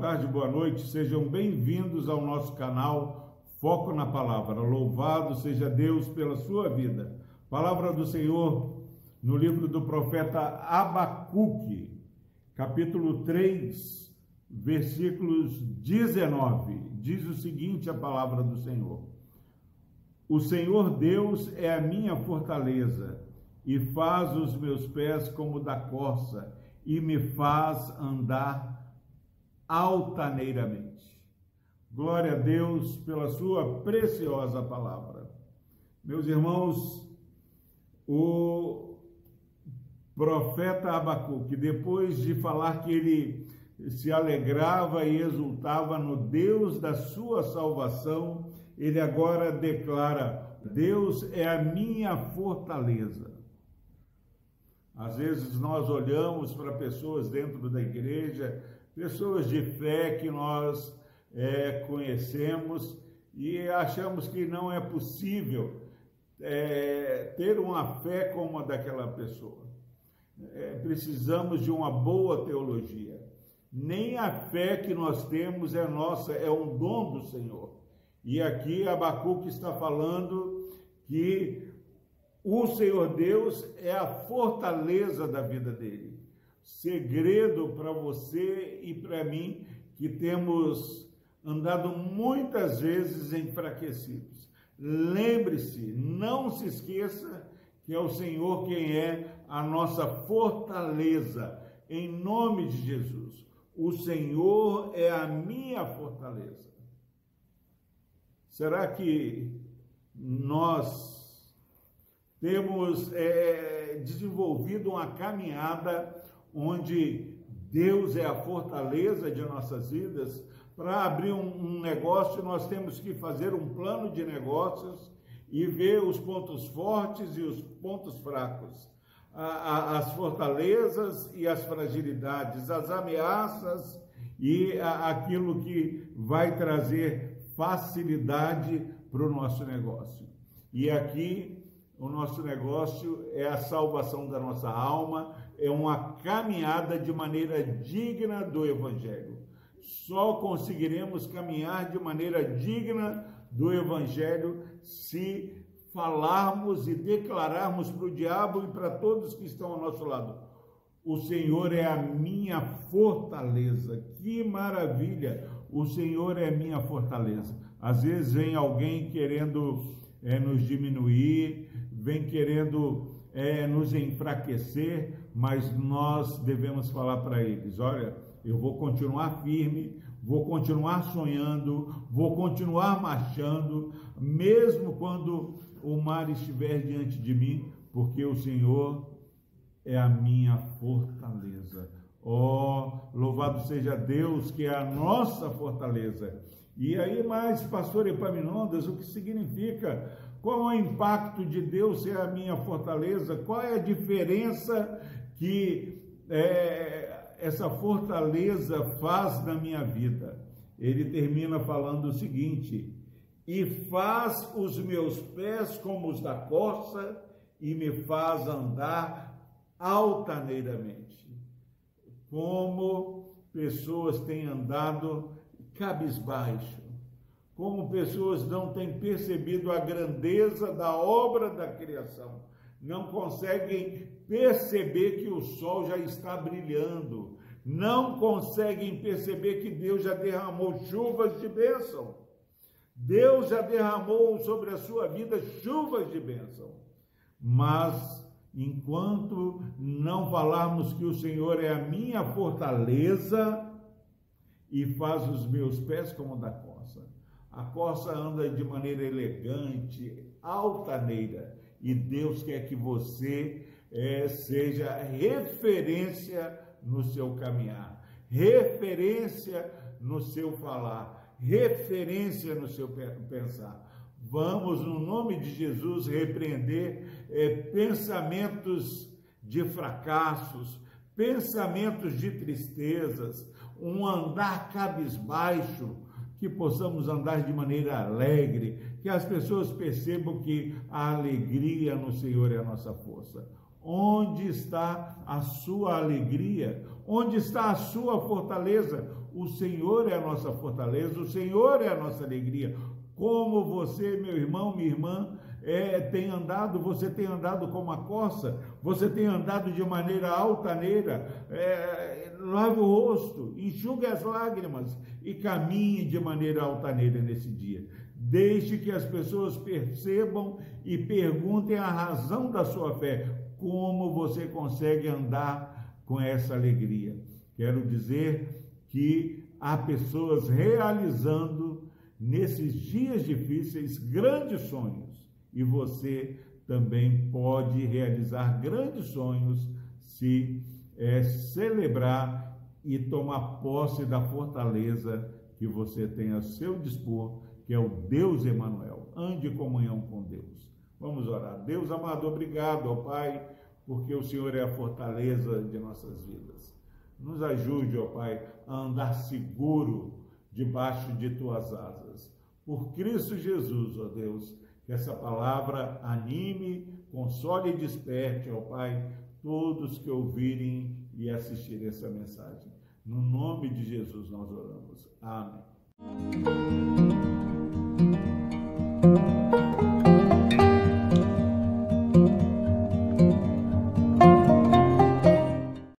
tarde, boa noite. Sejam bem-vindos ao nosso canal Foco na Palavra. Louvado seja Deus pela sua vida. Palavra do Senhor no livro do profeta Abacuque, capítulo 3, versículos 19. Diz o seguinte a palavra do Senhor: O Senhor Deus é a minha fortaleza e faz os meus pés como da corça e me faz andar altaneiramente. Glória a Deus pela sua preciosa palavra. Meus irmãos, o profeta Abacuque, depois de falar que ele se alegrava e exultava no Deus da sua salvação, ele agora declara: Deus é a minha fortaleza. Às vezes nós olhamos para pessoas dentro da igreja pessoas de fé que nós é, conhecemos e achamos que não é possível é, ter uma fé como a daquela pessoa. É, precisamos de uma boa teologia. Nem a fé que nós temos é nossa, é um dom do Senhor. E aqui Abacuque está falando que o Senhor Deus é a fortaleza da vida dele segredo para você e para mim que temos andado muitas vezes enfraquecidos. Lembre-se, não se esqueça que é o Senhor quem é a nossa fortaleza, em nome de Jesus. O Senhor é a minha fortaleza. Será que nós temos é, desenvolvido uma caminhada onde Deus é a fortaleza de nossas vidas, para abrir um, um, negócio, nós temos que fazer um plano de negócios e ver os pontos fortes e os pontos fracos, a, a, as fortalezas e as fragilidades, as ameaças e a, aquilo que vai trazer facilidade para o nosso negócio. E aqui o nosso negócio é a salvação da nossa alma, é uma caminhada de maneira digna do Evangelho. Só conseguiremos caminhar de maneira digna do Evangelho se falarmos e declararmos para o diabo e para todos que estão ao nosso lado: O Senhor é a minha fortaleza. Que maravilha! O Senhor é a minha fortaleza. Às vezes vem alguém querendo é, nos diminuir, vem querendo é, nos enfraquecer, mas nós devemos falar para eles: olha, eu vou continuar firme, vou continuar sonhando, vou continuar marchando, mesmo quando o mar estiver diante de mim, porque o Senhor é a minha fortaleza. Oh, louvado seja Deus, que é a nossa fortaleza. E aí mais, pastor Epaminondas, o que significa qual é o impacto de Deus ser a minha fortaleza? Qual é a diferença que é, essa fortaleza faz na minha vida? Ele termina falando o seguinte: e faz os meus pés como os da corça e me faz andar altaneiramente. Como pessoas têm andado cabisbaixo como pessoas não têm percebido a grandeza da obra da criação, não conseguem perceber que o sol já está brilhando, não conseguem perceber que Deus já derramou chuvas de bênção. Deus já derramou sobre a sua vida chuvas de bênção. Mas enquanto não falarmos que o Senhor é a minha fortaleza e faz os meus pés como da a corça anda de maneira elegante, altaneira, e Deus quer que você é, seja referência no seu caminhar, referência no seu falar, referência no seu pensar. Vamos, no nome de Jesus, repreender é, pensamentos de fracassos, pensamentos de tristezas, um andar cabisbaixo, que possamos andar de maneira alegre, que as pessoas percebam que a alegria no Senhor é a nossa força. Onde está a sua alegria? Onde está a sua fortaleza? O Senhor é a nossa fortaleza, o Senhor é a nossa alegria. Como você, meu irmão, minha irmã, é, tem andado, você tem andado como a coça, você tem andado de maneira altaneira, é, lave o rosto, enxugue as lágrimas e caminhe de maneira altaneira nesse dia. Deixe que as pessoas percebam e perguntem a razão da sua fé, como você consegue andar com essa alegria. Quero dizer que há pessoas realizando nesses dias difíceis grandes sonhos e você também pode realizar grandes sonhos se é, celebrar e tomar posse da fortaleza que você tem a seu dispor, que é o Deus Emanuel. Ande em comunhão com Deus. Vamos orar. Deus amado, obrigado, ó Pai, porque o Senhor é a fortaleza de nossas vidas. Nos ajude, ó Pai, a andar seguro debaixo de tuas asas. Por Cristo Jesus, ó Deus, que essa palavra anime, console e desperte, ó Pai, todos que ouvirem e assistirem essa mensagem. No nome de Jesus nós oramos. Amém.